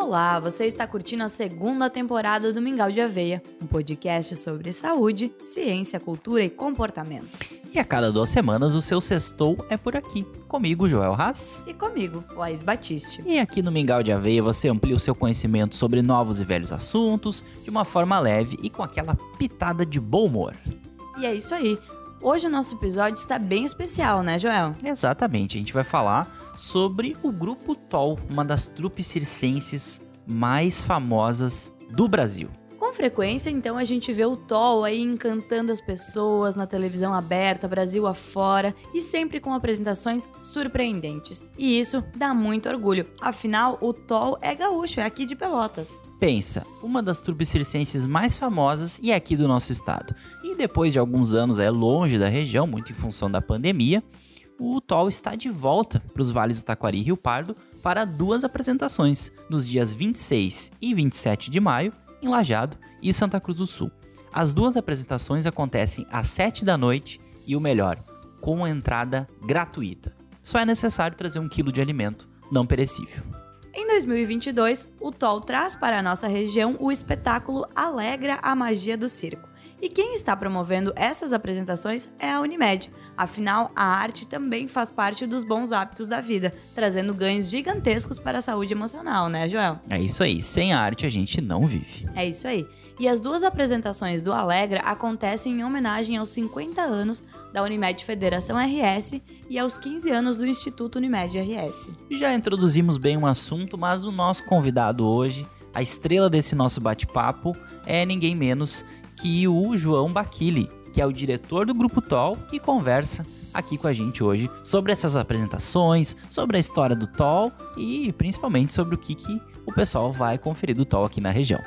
Olá, você está curtindo a segunda temporada do Mingau de Aveia, um podcast sobre saúde, ciência, cultura e comportamento. E a cada duas semanas o seu sextou é por aqui. Comigo, Joel Haas. E comigo, Laís Batiste. E aqui no Mingau de Aveia você amplia o seu conhecimento sobre novos e velhos assuntos de uma forma leve e com aquela pitada de bom humor. E é isso aí. Hoje o nosso episódio está bem especial, né, Joel? Exatamente, a gente vai falar sobre o grupo TOL, uma das trupes circenses mais famosas do Brasil. Com frequência, então, a gente vê o TOL aí encantando as pessoas na televisão aberta, Brasil afora, e sempre com apresentações surpreendentes. E isso dá muito orgulho, afinal, o TOL é gaúcho, é aqui de Pelotas. Pensa, uma das trupes circenses mais famosas e é aqui do nosso estado. E depois de alguns anos é longe da região, muito em função da pandemia, o TOL está de volta para os vales do Taquari e Rio Pardo para duas apresentações, nos dias 26 e 27 de maio, em Lajado e Santa Cruz do Sul. As duas apresentações acontecem às 7 da noite e o melhor, com entrada gratuita. Só é necessário trazer um quilo de alimento não perecível. Em 2022, o TOL traz para a nossa região o espetáculo Alegra a Magia do Circo. E quem está promovendo essas apresentações é a Unimed. Afinal, a arte também faz parte dos bons hábitos da vida, trazendo ganhos gigantescos para a saúde emocional, né, Joel? É isso aí, sem arte a gente não vive. É isso aí. E as duas apresentações do Alegra acontecem em homenagem aos 50 anos da Unimed Federação RS e aos 15 anos do Instituto Unimed RS. Já introduzimos bem o um assunto, mas o nosso convidado hoje, a estrela desse nosso bate-papo, é ninguém menos que o João Baquili, que é o diretor do Grupo TOL e conversa aqui com a gente hoje sobre essas apresentações, sobre a história do TOL e principalmente sobre o que, que o pessoal vai conferir do TOL aqui na região.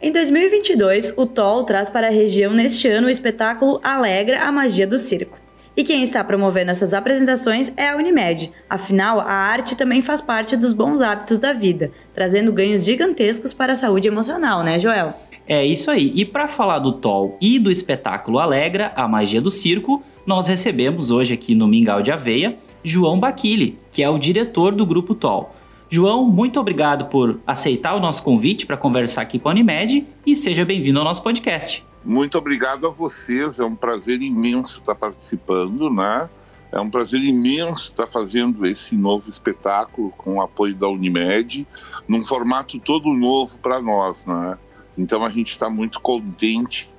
Em 2022, o TOL traz para a região neste ano o espetáculo Alegra a Magia do Circo. E quem está promovendo essas apresentações é a Unimed. Afinal, a arte também faz parte dos bons hábitos da vida, trazendo ganhos gigantescos para a saúde emocional, né, Joel? É isso aí. E para falar do TOL e do espetáculo Alegra, a magia do circo, nós recebemos hoje aqui no Mingau de Aveia João Baquili, que é o diretor do grupo TOL. João, muito obrigado por aceitar o nosso convite para conversar aqui com a Unimed e seja bem-vindo ao nosso podcast. Muito obrigado a vocês, é um prazer imenso estar participando, né? É um prazer imenso estar fazendo esse novo espetáculo com o apoio da Unimed, num formato todo novo para nós, né? Então a gente está muito contente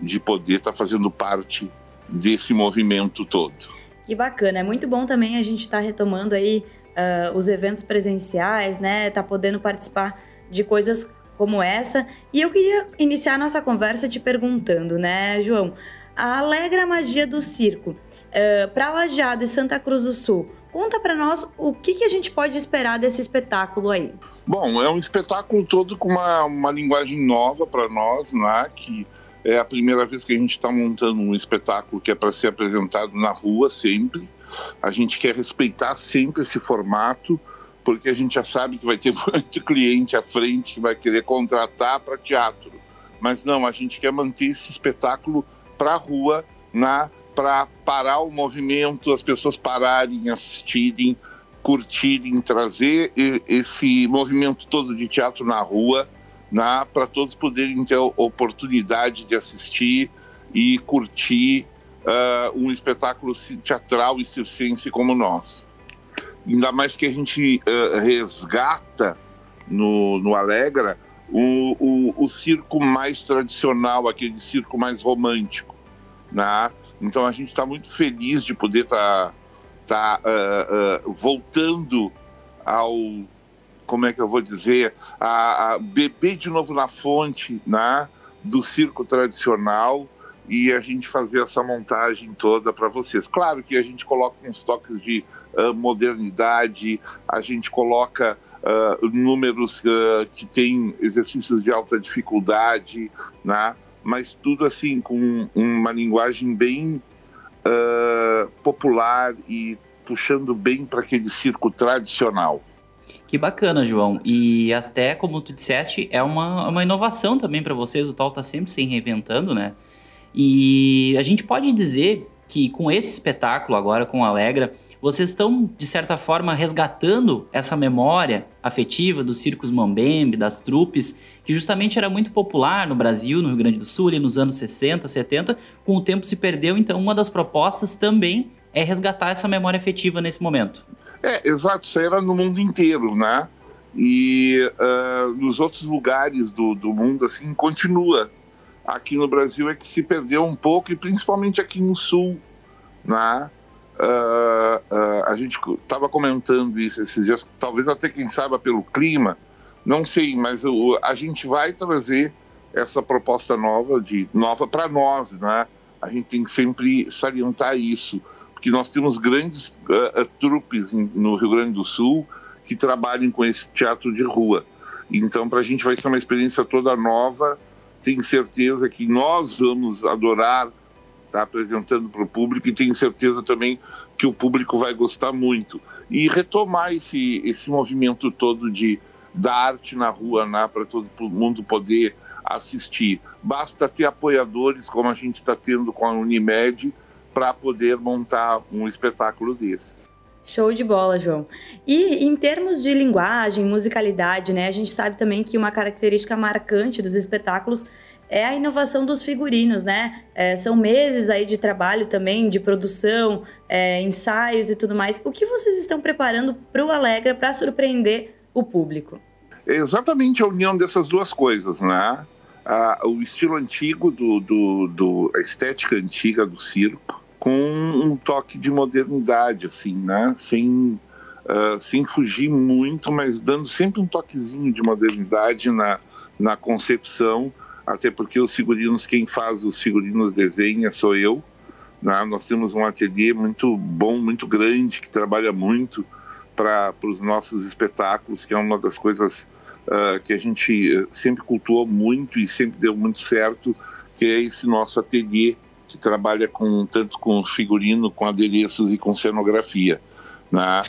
de poder estar fazendo parte desse movimento todo. Que bacana, é muito bom também a gente estar tá retomando aí uh, os eventos presenciais, né? Tá podendo participar de coisas como essa. E eu queria iniciar nossa conversa te perguntando, né, João? A Alegra Magia do Circo, uh, eh, para Lajeado e Santa Cruz do Sul, conta para nós o que, que a gente pode esperar desse espetáculo aí. Bom, é um espetáculo todo com uma, uma linguagem nova para nós, né? Que é a primeira vez que a gente está montando um espetáculo que é para ser apresentado na rua sempre. A gente quer respeitar sempre esse formato porque a gente já sabe que vai ter muito cliente à frente que vai querer contratar para teatro. Mas não, a gente quer manter esse espetáculo para a rua, para parar o movimento, as pessoas pararem, assistirem, curtirem, trazer esse movimento todo de teatro na rua, para todos poderem ter a oportunidade de assistir e curtir uh, um espetáculo teatral e circense como nós. Ainda mais que a gente uh, resgata no, no Alegra o, o, o, circo mais tradicional, aquele circo mais romântico. Né? Então a gente está muito feliz de poder estar tá, tá, uh, uh, voltando ao. Como é que eu vou dizer? A, a beber de novo na fonte né? do circo tradicional e a gente fazer essa montagem toda para vocês. Claro que a gente coloca uns toques de uh, modernidade, a gente coloca uh, números uh, que têm exercícios de alta dificuldade, né? mas tudo assim com uma linguagem bem popular e puxando bem para aquele circo tradicional. Que bacana, João. E até como tu disseste, é uma, uma inovação também para vocês. O tal está sempre se reinventando, né? E a gente pode dizer que com esse espetáculo agora, com Alegra, vocês estão, de certa forma, resgatando essa memória afetiva dos circos Mambembe, das trupes, que justamente era muito popular no Brasil, no Rio Grande do Sul, ali nos anos 60, 70. Com o tempo se perdeu, então uma das propostas também é resgatar essa memória afetiva nesse momento. É, exato, isso era no mundo inteiro, né? E uh, nos outros lugares do, do mundo, assim, continua. Aqui no Brasil é que se perdeu um pouco, e principalmente aqui no Sul, né? Uh, a gente estava comentando isso esses dias, talvez até quem saiba pelo clima, não sei, mas o, a gente vai trazer essa proposta nova de nova para nós, né? A gente tem que sempre salientar isso, porque nós temos grandes uh, trupes no Rio Grande do Sul que trabalham com esse teatro de rua. Então, para a gente vai ser uma experiência toda nova. Tenho certeza que nós vamos adorar estar tá apresentando para o público e tenho certeza também que o público vai gostar muito. E retomar esse, esse movimento todo de da arte na rua, né, para todo mundo poder assistir. Basta ter apoiadores, como a gente está tendo com a Unimed, para poder montar um espetáculo desse. Show de bola, João. E em termos de linguagem, musicalidade, né? A gente sabe também que uma característica marcante dos espetáculos é a inovação dos figurinos, né? É, são meses aí de trabalho também, de produção, é, ensaios e tudo mais. O que vocês estão preparando para o Alegra para surpreender o público? É exatamente a união dessas duas coisas, né? Ah, o estilo antigo, do, do, do, a estética antiga do circo, com um toque de modernidade, assim, né? Sem, uh, sem fugir muito, mas dando sempre um toquezinho de modernidade na, na concepção, até porque os figurinos, quem faz os figurinos desenha sou eu. Né? Nós temos um ateliê muito bom, muito grande, que trabalha muito para os nossos espetáculos, que é uma das coisas uh, que a gente sempre cultuou muito e sempre deu muito certo, que é esse nosso ateliê que trabalha com tanto com figurino, com adereços e com cenografia, né?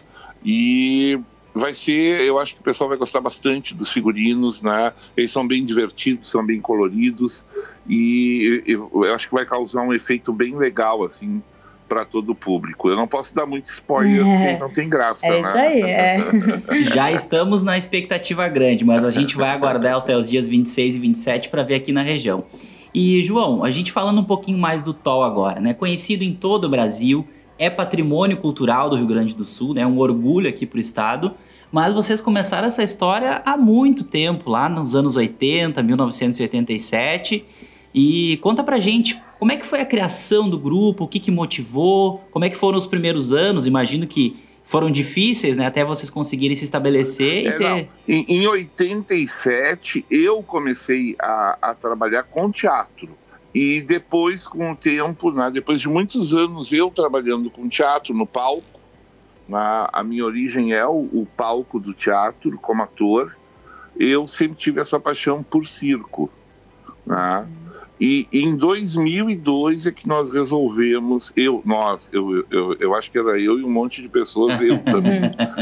E vai ser, eu acho que o pessoal vai gostar bastante dos figurinos, né? Eles são bem divertidos, são bem coloridos e eu acho que vai causar um efeito bem legal assim para todo o público. Eu não posso dar muito spoiler, é. porque não tem graça. É né? isso aí, é. Já estamos na expectativa grande, mas a gente vai aguardar até os dias 26 e 27 para ver aqui na região. E, João, a gente falando um pouquinho mais do TOL agora, né? Conhecido em todo o Brasil, é patrimônio cultural do Rio Grande do Sul, né? Um orgulho aqui para o estado. Mas vocês começaram essa história há muito tempo, lá nos anos 80, 1987. E conta pra gente como é que foi a criação do grupo, o que, que motivou, como é que foram os primeiros anos. Imagino que foram difíceis, né? Até vocês conseguirem se estabelecer. É, ter... em, em 87, eu comecei a, a, trabalhar com teatro. E depois, com o tempo, né, depois de muitos anos eu trabalhando com teatro no palco, na, a minha origem é o, o palco do teatro como ator, eu sempre tive essa paixão por circo. Né? E em 2002 é que nós resolvemos, eu, nós, eu, eu, eu acho que era eu e um monte de pessoas, eu também,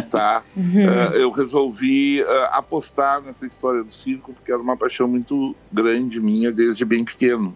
tá? Uh, eu resolvi uh, apostar nessa história do circo, porque era uma paixão muito grande minha desde bem pequeno.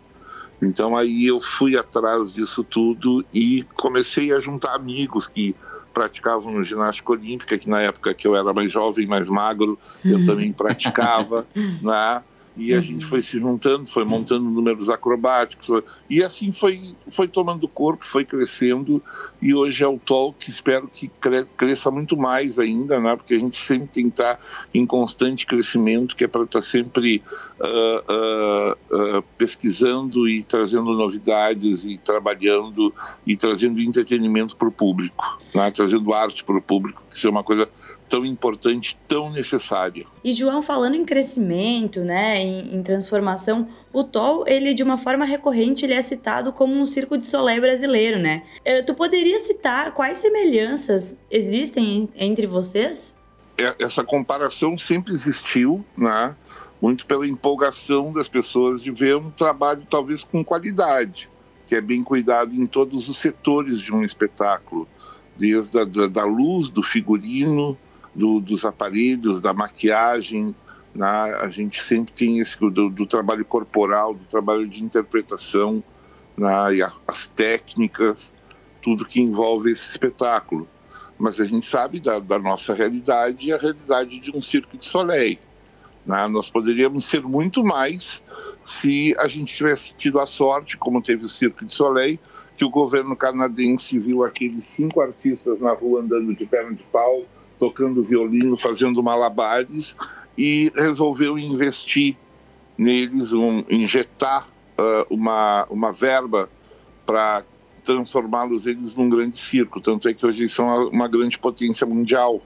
Então aí eu fui atrás disso tudo e comecei a juntar amigos que praticavam ginástica olímpica, que na época que eu era mais jovem, mais magro, eu também praticava, né? E a uhum. gente foi se juntando, foi montando números acrobáticos, e assim foi, foi tomando corpo, foi crescendo, e hoje é o que espero que cre cresça muito mais ainda, né? porque a gente sempre tem que estar em constante crescimento, que é para estar sempre uh, uh, uh, pesquisando e trazendo novidades, e trabalhando, e trazendo entretenimento para o público, né? trazendo arte para o público, que isso é uma coisa tão importante, tão necessária. E João, falando em crescimento, né, em, em, transformação, o TOL, ele de uma forma recorrente, ele é citado como um circo de solé brasileiro, né? Eh, tu poderia citar quais semelhanças existem entre vocês? É, essa comparação sempre existiu, né? Muito pela empolgação das pessoas de ver um trabalho talvez com qualidade, que é bem cuidado em todos os setores de um espetáculo, desde a da, da luz, do figurino, do, dos aparelhos, da maquiagem, né? a gente sempre tem esse do, do, trabalho corporal, do trabalho de interpretação, né, e a, as técnicas, tudo que envolve esse espetáculo. Mas a gente sabe da, da nossa realidade e a realidade de um circo de Soleil. Né? Nós poderíamos ser muito mais se a gente tivesse tido a sorte, como teve o Circo de Soleil, que o governo canadense viu aqueles cinco artistas na rua andando de perna de pau, tocando violino, fazendo malabares e resolveu investir neles, um, injetar uh, uma, uma verba para transformá-los eles num grande circo. Tanto é que hoje eles são uma grande potência mundial,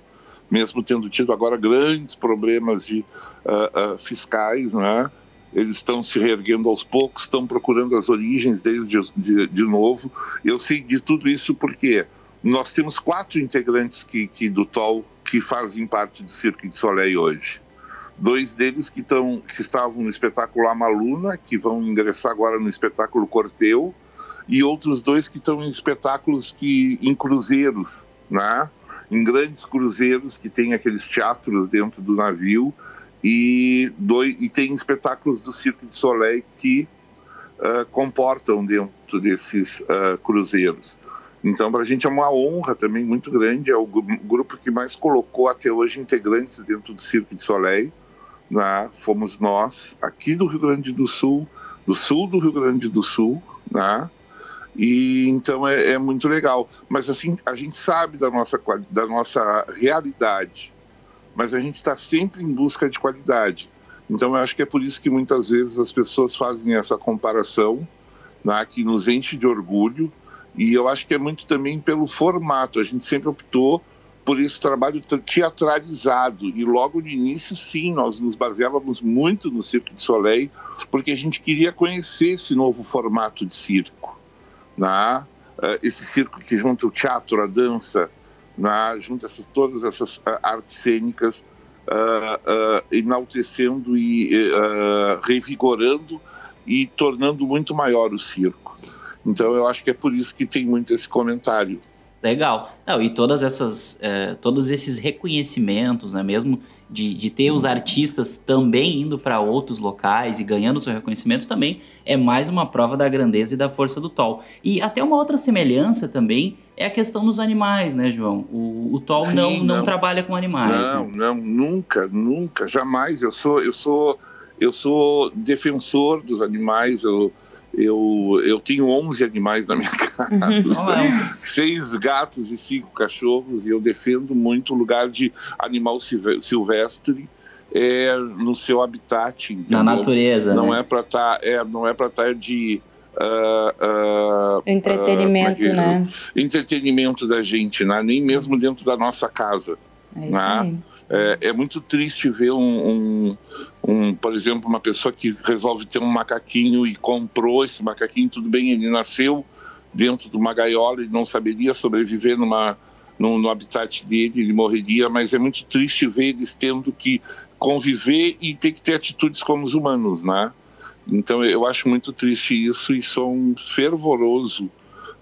mesmo tendo tido agora grandes problemas de, uh, uh, fiscais, né? eles estão se reerguendo aos poucos, estão procurando as origens deles de, de, de, novo. Eu sei de tudo isso porque nós temos quatro integrantes que, que do TOL que fazem parte do Cirque de Soleil hoje. Dois deles que, tão, que estavam no espetáculo Amaluna, que vão ingressar agora no espetáculo Corteu, e outros dois que estão em espetáculos que em cruzeiros, né? em grandes cruzeiros que tem aqueles teatros dentro do navio e, dois, e tem espetáculos do Cirque de Soleil que uh, comportam dentro desses uh, cruzeiros. Então, para a gente é uma honra também muito grande, é o grupo que mais colocou até hoje integrantes dentro do Cirque de Soleil. Fomos nós, aqui do Rio Grande do Sul, do sul do Rio Grande do Sul, né? E então é, é, muito legal. Mas assim, a gente sabe da nossa, da nossa realidade mas a gente está sempre em busca de qualidade. Então, eu acho que é por isso que muitas vezes as pessoas fazem essa comparação, né, que nos enche de orgulho, e eu acho que é muito também pelo formato. A gente sempre optou por esse trabalho teatralizado, e logo no início, sim, nós nos baseávamos muito no Circo de Soleil, porque a gente queria conhecer esse novo formato de circo. Né? Esse circo que junta o teatro, a dança, né, junto a essas, todas essas uh, artes cênicas, uh, uh, enaltecendo e revigorando e tornando muito maior o circo. Então eu acho que é por isso que tem muito esse comentário. Legal. Não, e todas essas, eh, todos esses reconhecimentos, né, mesmo de, de ter os artistas também indo para outros locais e ganhando seu reconhecimento também é mais uma prova da grandeza e da força do Tol. E até uma outra semelhança também é a questão dos animais, né, João? O, o Tol Sim, não, não, não, trabalha com animais. Não, né? não, nunca, nunca, jamais. Eu sou, eu sou, eu sou defensor dos animais. Eu, eu, eu tenho 11 animais na minha casa, uhum. seis gatos e cinco cachorros, e eu defendo muito o lugar de animal silvestre é, no seu habitat. Entendeu? Na natureza. Não né? é para estar, tá, é, não é para estar tá de Uh, uh, entretenimento, uh, né? Entretenimento da gente, né? nem mesmo dentro da nossa casa. É, né? É, é, muito triste ver um, um, um, por exemplo, uma pessoa que resolve ter um macaquinho e comprou esse macaquinho, tudo bem, ele nasceu dentro de uma gaiola e não saberia sobreviver numa, no, no habitat dele, ele morreria, mas é muito triste ver eles tendo que conviver e ter que ter atitudes como os humanos, né? Então eu acho muito triste isso e sou um fervoroso uh,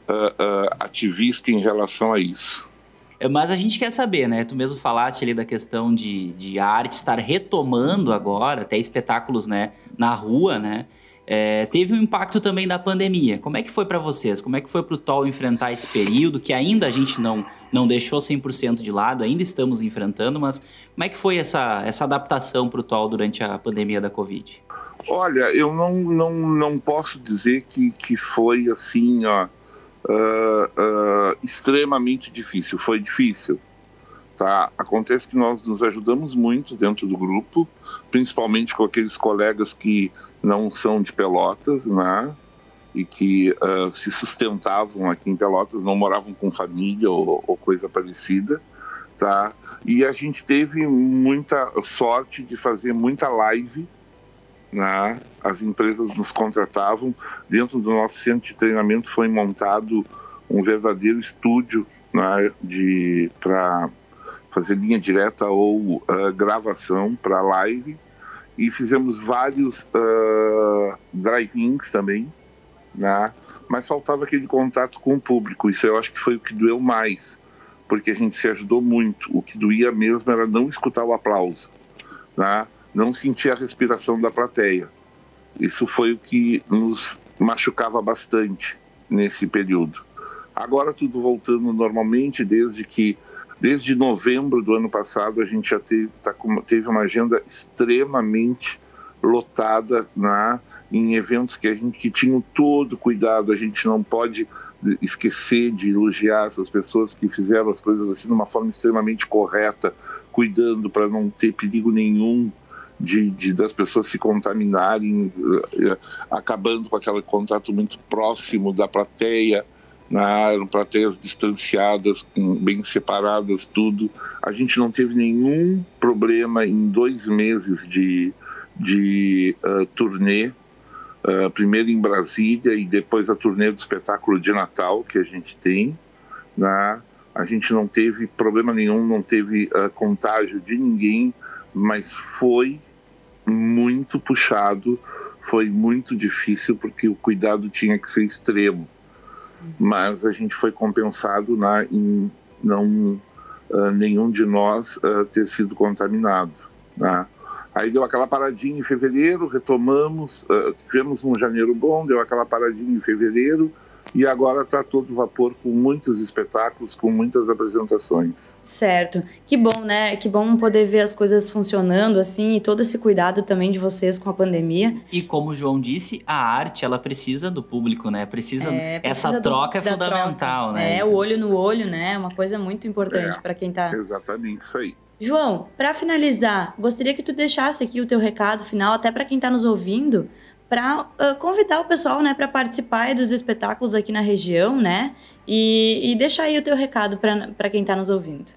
uh, ativista em relação a isso. É, mas a gente quer saber, né? Tu mesmo falaste ali da questão de, de a arte estar retomando agora, até espetáculos, né, na rua, né? É, teve um impacto também da pandemia. Como é que foi para vocês? Como é que foi para o TOL enfrentar esse período que ainda a gente não, não deixou 100% de lado, ainda estamos enfrentando, mas como é que foi essa, essa adaptação para o TOL durante a pandemia da Covid? Olha, eu não, não, não posso dizer que, que foi assim, ó, uh, extremamente difícil. Foi difícil. Tá? Acontece que nós nos ajudamos muito dentro do grupo, principalmente com aqueles colegas que não são de Pelotas, né? E que uh, se sustentavam aqui em Pelotas, não moravam com família ou, ou coisa parecida, tá? E a gente teve muita sorte de fazer muita live né? As empresas nos contratavam. Dentro do nosso centro de treinamento foi montado um verdadeiro estúdio né, de para fazer linha direta ou uh, gravação para live e fizemos vários uh, drive-ins também, né? Mas faltava aquele contato com o público. Isso eu acho que foi o que doeu mais, porque a gente se ajudou muito. O que doía mesmo era não escutar o aplauso, né? Não sentir a respiração da plateia. Isso foi o que nos machucava bastante nesse período. Agora tudo voltando normalmente, desde que desde novembro do ano passado a gente já teve, tá teve uma agenda extremamente lotada na em eventos que a gente que tinham todo cuidado. A gente não pode esquecer de elogiar essas pessoas que fizeram as coisas assim de uma forma extremamente correta, cuidando para não ter perigo nenhum de, de, das pessoas se contaminarem, uh, acabando com aquele contato muito próximo da plateia, né? eram plateias distanciadas, bem separadas, tudo. A gente não teve nenhum problema em dois meses de, de uh, turnê, uh, primeiro em Brasília e depois a turnê do espetáculo de Natal que a gente tem. Né? A gente não teve problema nenhum, não teve uh, contágio de ninguém, mas foi muito puxado, foi muito difícil porque o cuidado tinha que ser extremo. Mas a gente foi compensado na, em não uh, nenhum de nós uh, ter sido contaminado. Né? Aí deu aquela paradinha em fevereiro, retomamos, uh, tivemos um janeiro bom, deu aquela paradinha em fevereiro, e agora está todo vapor com muitos espetáculos, com muitas apresentações. Certo. Que bom, né? Que bom poder ver as coisas funcionando assim e todo esse cuidado também de vocês com a pandemia. E como o João disse, a arte ela precisa do público, né? Precisa, é, precisa essa troca do, é fundamental, troca. né? É, o olho no olho, né? Uma coisa muito importante é, para quem está Exatamente isso aí. João, para finalizar, gostaria que tu deixasse aqui o teu recado final até para quem está nos ouvindo para uh, convidar o pessoal, né, para participar dos espetáculos aqui na região, né? E, e deixar aí o teu recado para quem está nos ouvindo.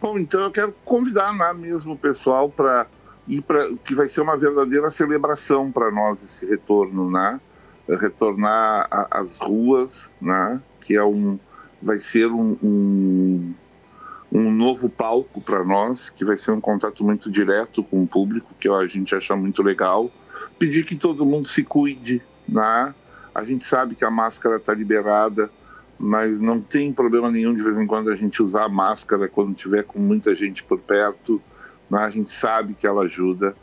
Bom, então eu quero convidar lá mesmo o pessoal para ir para que vai ser uma verdadeira celebração para nós esse retorno, né? Retornar às ruas, né? Que é um vai ser um, um, um novo palco para nós, que vai ser um contato muito direto com o público, que a gente acha muito legal pedir que todo mundo se cuide, né? A gente sabe que a máscara está liberada, mas não tem problema nenhum de vez em quando a gente usar a máscara quando tiver com muita gente por perto. Né? A gente sabe que ela ajuda,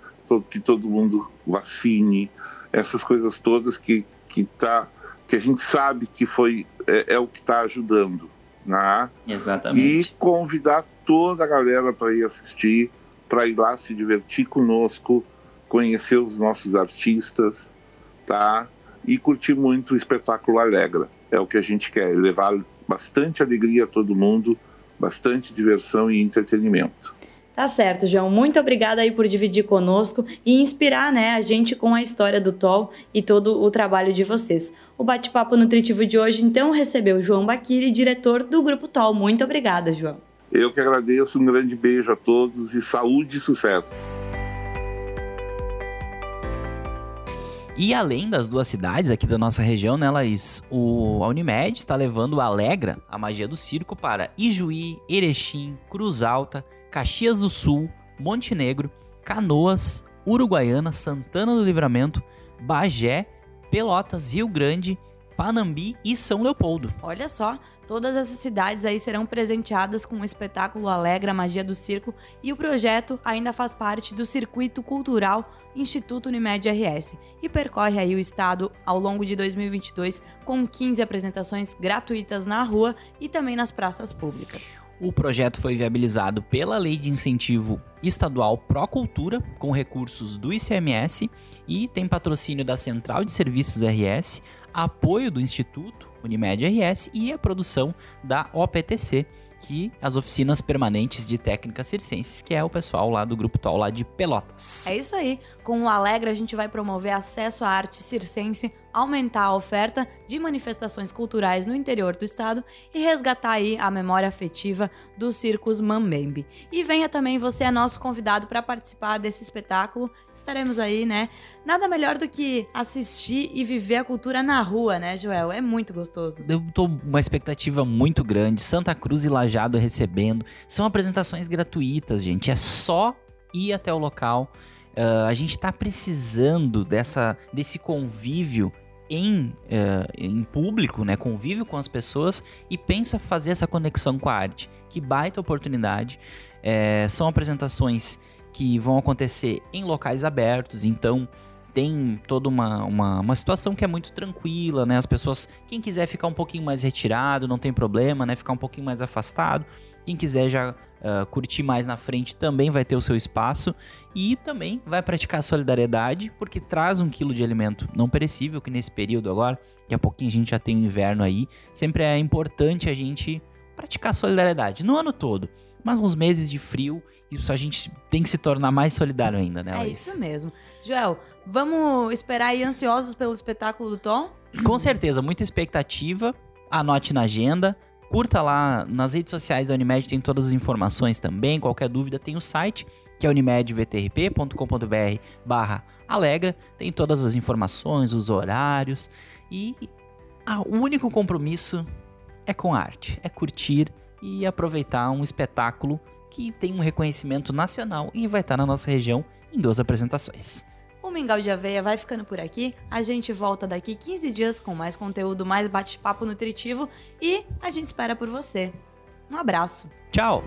que todo mundo vacine, essas coisas todas que que tá que a gente sabe que foi é, é o que está ajudando, né? Exatamente. E convidar toda a galera para ir assistir, para ir lá se divertir conosco, conhecer os nossos artistas, tá? E curtir muito o espetáculo Alegra. É o que a gente quer, levar bastante alegria a todo mundo, bastante diversão e entretenimento. Tá certo, João. Muito obrigada aí por dividir conosco e inspirar né, a gente com a história do TOL e todo o trabalho de vocês. O bate-papo nutritivo de hoje, então, recebeu João Baquiri, diretor do Grupo TOL. Muito obrigada, João. Eu que agradeço, um grande beijo a todos e saúde e sucesso. E além das duas cidades aqui da nossa região, né, Laís? O, a Unimed está levando o Alegra, a magia do circo, para Ijuí, Erechim, Cruz Alta, Caxias do Sul, Montenegro, Canoas, Uruguaiana, Santana do Livramento, Bagé, Pelotas, Rio Grande, Panambi e São Leopoldo. Olha só, Todas essas cidades aí serão presenteadas com o espetáculo Alegra Magia do Circo e o projeto ainda faz parte do Circuito Cultural Instituto Unimed RS e percorre aí o estado ao longo de 2022 com 15 apresentações gratuitas na rua e também nas praças públicas. O projeto foi viabilizado pela Lei de Incentivo Estadual Pro Cultura, com recursos do ICMS, e tem patrocínio da Central de Serviços RS, apoio do Instituto Unimed RS e a produção da OPTC, que as oficinas permanentes de técnicas circenses, que é o pessoal lá do Grupo TOL lá de Pelotas. É isso aí. Com o Alegre a gente vai promover acesso à arte circense, aumentar a oferta de manifestações culturais no interior do estado e resgatar aí a memória afetiva dos circos Mambembe. E venha também você é nosso convidado para participar desse espetáculo. Estaremos aí, né? Nada melhor do que assistir e viver a cultura na rua, né, Joel? É muito gostoso. Eu tô uma expectativa muito grande. Santa Cruz e Lajado recebendo. São apresentações gratuitas, gente. É só ir até o local Uh, a gente está precisando dessa, desse convívio em, uh, em público, né? Convívio com as pessoas e pensa fazer essa conexão com a arte. Que baita oportunidade. É, são apresentações que vão acontecer em locais abertos, então tem toda uma, uma, uma, situação que é muito tranquila, né? As pessoas, quem quiser ficar um pouquinho mais retirado, não tem problema, né? Ficar um pouquinho mais afastado. Quem quiser já uh, curtir mais na frente também vai ter o seu espaço. E também vai praticar solidariedade, porque traz um quilo de alimento não perecível, que nesse período agora, daqui a pouquinho a gente já tem o inverno aí, sempre é importante a gente praticar solidariedade. No ano todo, mas uns meses de frio, isso a gente tem que se tornar mais solidário ainda, né, É isso mesmo. Joel, vamos esperar aí ansiosos pelo espetáculo do Tom? Com certeza, muita expectativa. Anote na agenda. Curta lá nas redes sociais da Unimed, tem todas as informações também. Qualquer dúvida tem o site, que é unimedvtrp.com.br barra alegra. Tem todas as informações, os horários. E o único compromisso é com arte, é curtir e aproveitar um espetáculo que tem um reconhecimento nacional e vai estar na nossa região em duas apresentações. Mingau de Aveia vai ficando por aqui. A gente volta daqui 15 dias com mais conteúdo, mais bate-papo nutritivo e a gente espera por você. Um abraço. Tchau!